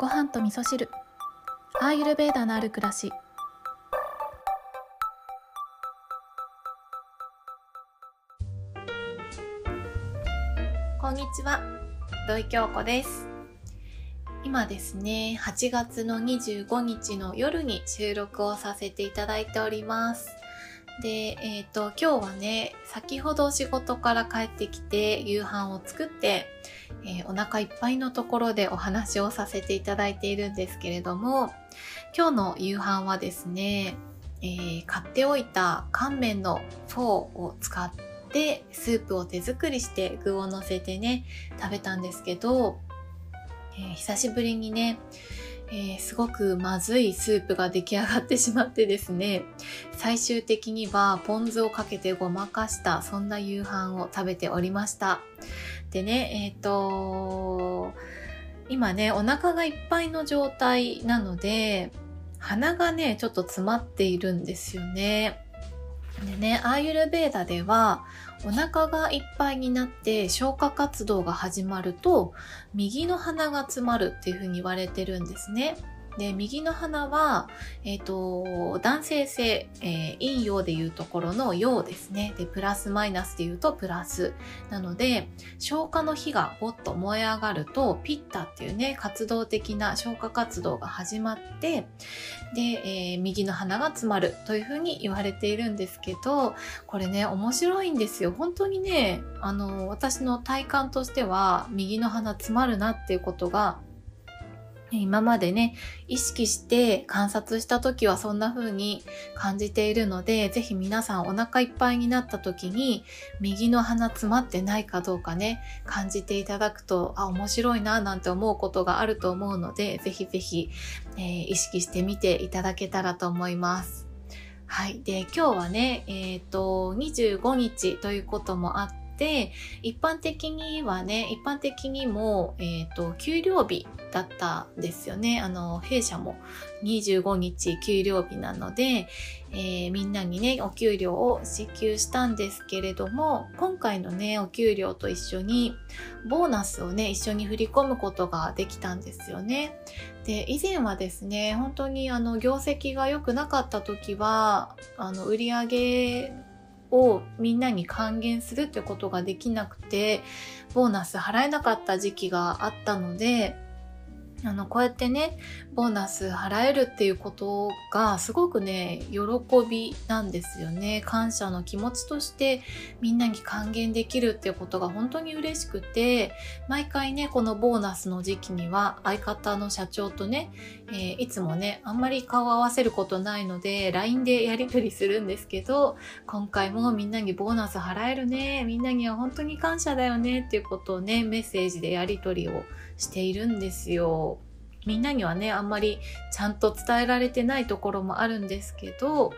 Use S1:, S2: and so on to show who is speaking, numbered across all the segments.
S1: ご飯と味噌汁。アーユルベーダのある暮らし。こんにちは。土井京子です。今ですね8月の25日の夜に収録をさせていただいております。で、えっ、ー、と、今日はね、先ほど仕事から帰ってきて夕飯を作って、えー、お腹いっぱいのところでお話をさせていただいているんですけれども、今日の夕飯はですね、えー、買っておいた乾麺のフォーを使ってスープを手作りして具を乗せてね、食べたんですけど、え久しぶりにね、えー、すごくまずいスープが出来上がってしまってですね、最終的にはポン酢をかけてごまかした、そんな夕飯を食べておりました。でね、えっ、と今ね、お腹がいっぱいの状態なので、鼻がね、ちょっと詰まっているんですよね。でね、アーユルベーダでは、お腹がいっぱいになって消化活動が始まると、右の鼻が詰まるっていうふうに言われてるんですね。で、右の鼻は、えっ、ー、と、男性性、えー、陰陽でいうところの陽ですね。で、プラスマイナスでいうとプラス。なので、消化の火がぼっと燃え上がると、ピッタっていうね、活動的な消化活動が始まって、で、えー、右の鼻が詰まるというふうに言われているんですけど、これね、面白いんですよ。本当にね、あの、私の体感としては、右の鼻詰まるなっていうことが今までね、意識して観察した時はそんな風に感じているので、ぜひ皆さんお腹いっぱいになった時に、右の鼻詰まってないかどうかね、感じていただくと、あ、面白いな、なんて思うことがあると思うので、ぜひぜひ、えー、意識してみていただけたらと思います。はい。で、今日はね、えっ、ー、と、25日ということもあって、で、一般的にはね、一般的にも、えっ、ー、と、給料日だったんですよね。あの、弊社も25日給料日なので、えー、みんなにね、お給料を支給したんですけれども、今回のね、お給料と一緒に、ボーナスをね、一緒に振り込むことができたんですよね。で、以前はですね、本当にあの、業績が良くなかった時は、あの、売り上げをみんなに還元するってことができなくて、ボーナス払えなかった時期があったので、あの、こうやってね、ボーナス払えるっていうことがすごくね、喜びなんですよね。感謝の気持ちとしてみんなに還元できるっていうことが本当に嬉しくて、毎回ね、このボーナスの時期には相方の社長とね、えー、いつもね、あんまり顔を合わせることないので、LINE でやり取りするんですけど、今回もみんなにボーナス払えるね、みんなには本当に感謝だよねっていうことをね、メッセージでやり取りをしているんですよ。みんなにはね、あんまりちゃんと伝えられてないところもあるんですけど、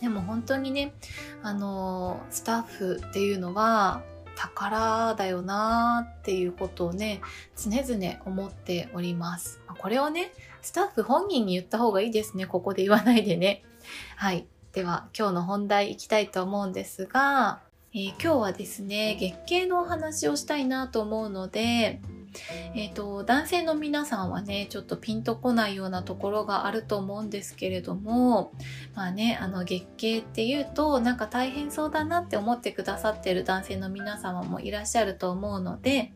S1: でも本当にね、あの、スタッフっていうのは宝だよなーっていうことをね、常々思っております。これをね、スタッフ本人に言った方がいいですね。ここで言わないでね。はい。では、今日の本題いきたいと思うんですが、えー、今日はですね、月経のお話をしたいなと思うので、えっ、ー、と、男性の皆さんはね、ちょっとピンとこないようなところがあると思うんですけれども、まあね、あの、月経っていうと、なんか大変そうだなって思ってくださってる男性の皆様もいらっしゃると思うので、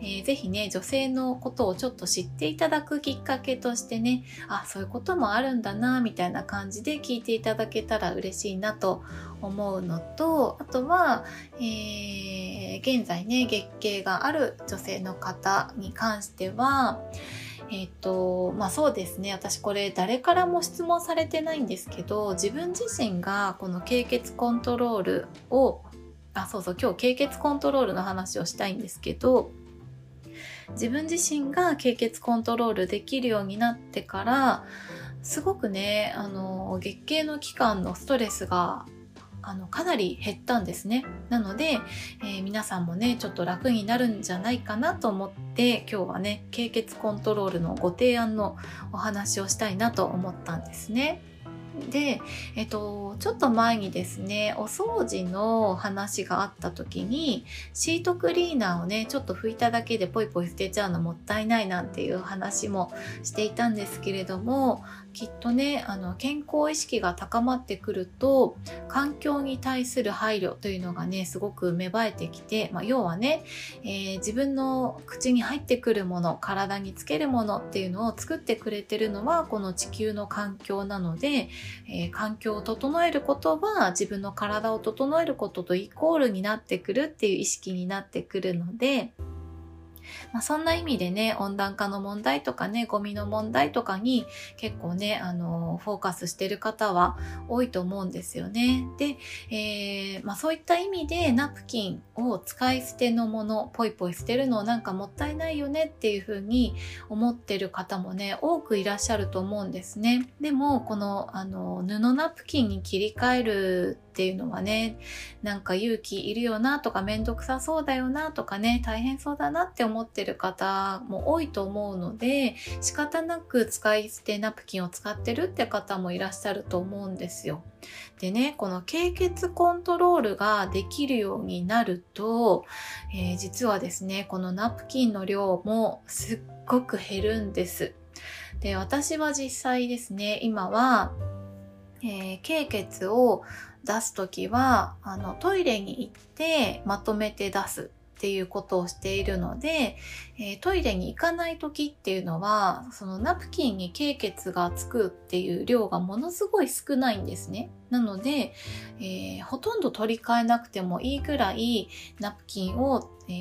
S1: えー、ぜひね、女性のことをちょっと知っていただくきっかけとしてね、あ、そういうこともあるんだな、みたいな感じで聞いていただけたら嬉しいなと思うのと、あとは、えー、現在ね、月経がある女性の方に関しては、えっ、ー、と、まあそうですね。私これ誰からも質問されてないんですけど、自分自身がこの経血コントロールをあ、そうそう、今日経血コントロールの話をしたいんですけど、自分自身が経血コントロールできるようになってから、すごくね、あの、月経の期間のストレスがあのかなり減ったんですね。なので、えー、皆さんもね、ちょっと楽になるんじゃないかなと思って、今日はね、経血コントロールのご提案のお話をしたいなと思ったんですね。で、えっと、ちょっと前にですね、お掃除の話があった時に、シートクリーナーをね、ちょっと拭いただけでポイポイ捨てちゃうのもったいないなんていう話もしていたんですけれども、きっとねあの健康意識が高まってくると環境に対する配慮というのがねすごく芽生えてきて、まあ、要はね、えー、自分の口に入ってくるもの体につけるものっていうのを作ってくれてるのはこの地球の環境なので、えー、環境を整えることは自分の体を整えることとイコールになってくるっていう意識になってくるのでまあ、そんな意味でね、温暖化の問題とかね、ゴミの問題とかに結構ね、あの、フォーカスしてる方は多いと思うんですよね。で、えー、まあ、そういった意味でナプキンを使い捨てのもの、ポイポイ捨てるのなんかもったいないよねっていうふうに思ってる方もね、多くいらっしゃると思うんですね。でも、この、あの、布ナプキンに切り替えるっていうのはね、なんか勇気いるよなとかめんどくさそうだよなとかね、大変そうだなって思ってる方も多いと思うので、仕方なく使い捨てナプキンを使ってるって方もいらっしゃると思うんですよ。でね、この経血コントロールができるようになると、えー、実はですね、このナプキンの量もすっごく減るんです。で、私は実際ですね、今は、えー、経血を出す時はあのトイレに行ってまとめて出すっていうことをしているので、えー、トイレに行かない時っていうのはそのナプキンに経血がつくっていう量がものすごい少ないんですね。なので、えー、ほとんど取り替えなくてもいいぐらいナプキンを、え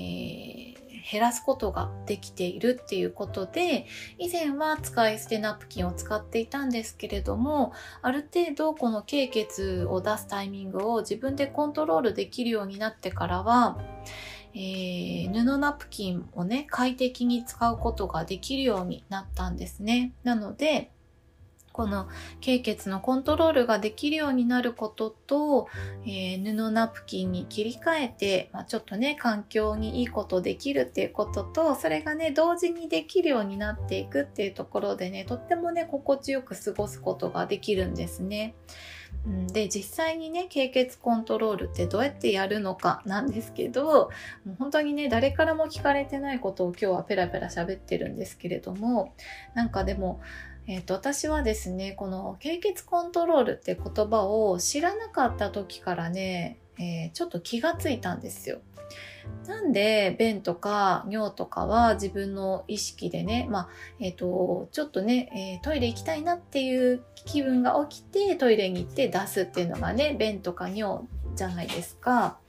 S1: ー減らすことができているっていうことで以前は使い捨てナプキンを使っていたんですけれどもある程度この経血を出すタイミングを自分でコントロールできるようになってからはえー、布ナプキンをね快適に使うことができるようになったんですねなのでこの経血のコントロールができるようになることと、えー、布ナプキンに切り替えて、まあ、ちょっとね、環境にいいことできるっていうことと、それがね、同時にできるようになっていくっていうところでね、とってもね、心地よく過ごすことができるんですね。で実際にね経血コントロールってどうやってやるのかなんですけどもう本当にね誰からも聞かれてないことを今日はペラペラ喋ってるんですけれどもなんかでもえーと、私はですねこの経血コントロールって言葉を知らなかった時からね、えー、ちょっと気がついたんですよ。なんで便とか尿とかは自分の意識でね、まあ、えっ、ー、と、ちょっとね、えー、トイレ行きたいなっていう気分が起きてトイレに行って出すっていうのがね、便とか尿じゃないですか。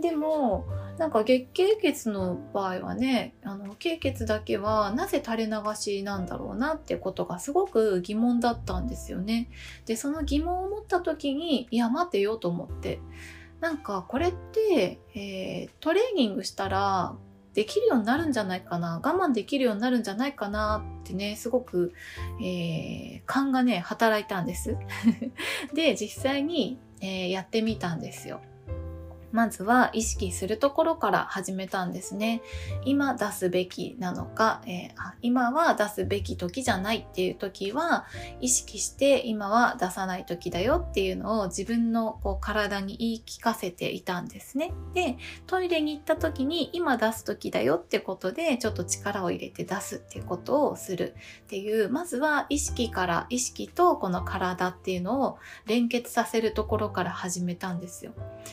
S1: でもなんか月経血の場合はねあの経血だけはなぜ垂れ流しなんだろうなってことがすごく疑問だったんですよね。でその疑問を持った時にいや待てよと思ってなんかこれって、えー、トレーニングしたらできるようになるんじゃないかな我慢できるようになるんじゃないかなってねすごく、えー、勘がね働いたんです。で実際に、えー、やってみたんですよ。まずは意識するところから始めたんですね。今出すべきなのか、えー、今は出すべき時じゃないっていう時は意識して今は出さない時だよっていうのを自分のこう体に言い聞かせていたんですね。で、トイレに行った時に今出す時だよってことでちょっと力を入れて出すっていうことをするっていう、まずは意識から意識とこの体っていうのを連結させるところから始めたんですよ。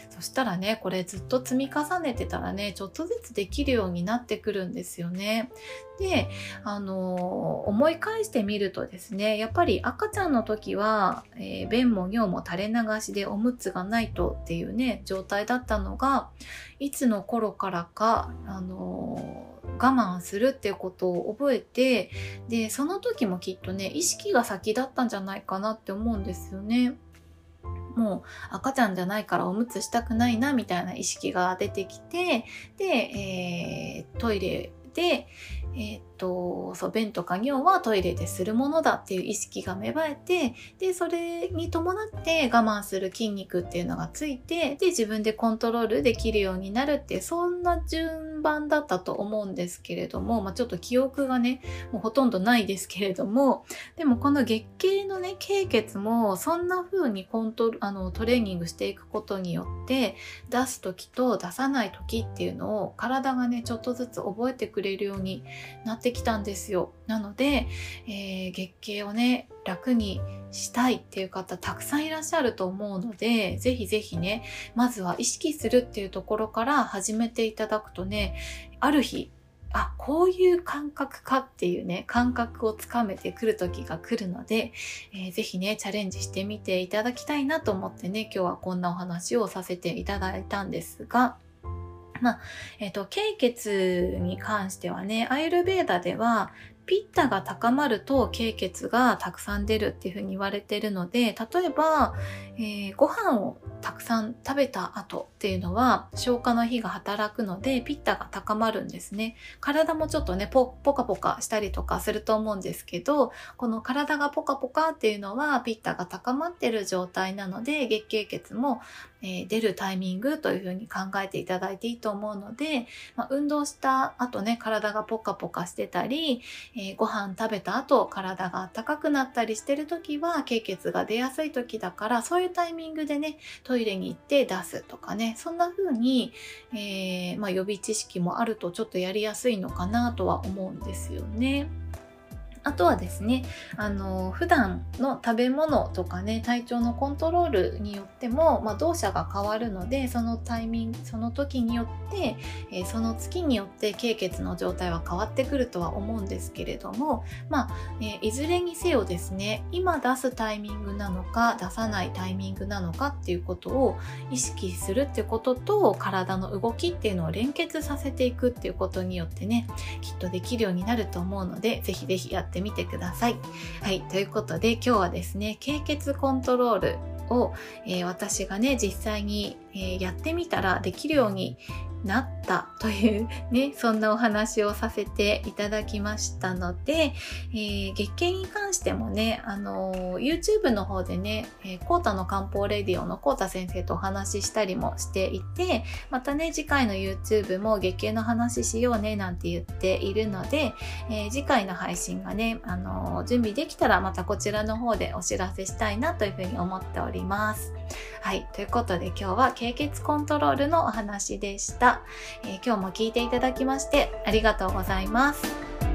S1: そしたらね、ね、これずっと積み重ねてたらね、ちょっとずつできるようになってくるんですよね。で、あの、思い返してみるとですね、やっぱり赤ちゃんの時は、えー、便も尿も垂れ流しでおむつがないとっていうね、状態だったのが、いつの頃からか、あの我慢するっていうことを覚えてでその時もきっとね意識が先だったんじゃないかなって思うんですよね。もう赤ちゃんじゃないからおむつしたくないなみたいな意識が出てきてで、えー、トイレで、えー、と、そう、便とか尿はトイレでするものだっていう意識が芽生えて、で、それに伴って我慢する筋肉っていうのがついて、で、自分でコントロールできるようになるって、そんな順番だったと思うんですけれども、まあ、ちょっと記憶がね、もうほとんどないですけれども、でもこの月経のね、経血も、そんな風にコントあの、トレーニングしていくことによって、出す時と出さない時っていうのを体がね、ちょっとずつ覚えてくれるようになってきたんですよ。なので、えー、月経をね、楽にしたいっていう方たくさんいらっしゃると思うので、ぜひぜひね、まずは意識するっていうところから始めていただくとね、ある日、あ、こういう感覚かっていうね、感覚をつかめてくる時が来るので、えー、ぜひね、チャレンジしてみていただきたいなと思ってね、今日はこんなお話をさせていただいたんですが、まあ、えっ、と、経血に関してはね、アイルベーダでは、ピッタが高まると経血がたくさん出るっていうふうに言われてるので、例えば、えー、ご飯をたくさん食べた後っていうのは消化の日が働くのでピッタが高まるんですね。体もちょっとね、ポポカポカしたりとかすると思うんですけど、この体がポカポカっていうのはピッタが高まってる状態なので月経血もえー、出るタイミングというふうに考えていただいていいと思うので、まあ、運動した後ね、体がポカポカしてたり、えー、ご飯食べた後、体が暖かくなったりしてる時は、経血が出やすい時だから、そういうタイミングでね、トイレに行って出すとかね、そんな風に、えー、まあ、予備知識もあるとちょっとやりやすいのかなとは思うんですよね。あとはですね、あの、普段の食べ物とかね、体調のコントロールによっても、まあ、動作が変わるので、そのタイミング、その時によって、えー、その月によって経血の状態は変わってくるとは思うんですけれども、まあ、えー、いずれにせよですね、今出すタイミングなのか、出さないタイミングなのかっていうことを意識するってことと、体の動きっていうのを連結させていくっていうことによってね、きっとできるようになると思うので、ぜひぜひやってってみてください。はい、ということで今日はですね、経血コントロールを、えー、私がね、実際に、え、やってみたらできるようになったという ね、そんなお話をさせていただきましたので、えー、月経に関してもね、あのー、YouTube の方でね、えー、コータの漢方レディオのコータ先生とお話ししたりもしていて、またね、次回の YouTube も月経の話しようねなんて言っているので、えー、次回の配信がね、あのー、準備できたらまたこちらの方でお知らせしたいなというふうに思っております。はい。ということで今日は経血コントロールのお話でした。えー、今日も聞いていただきましてありがとうございます。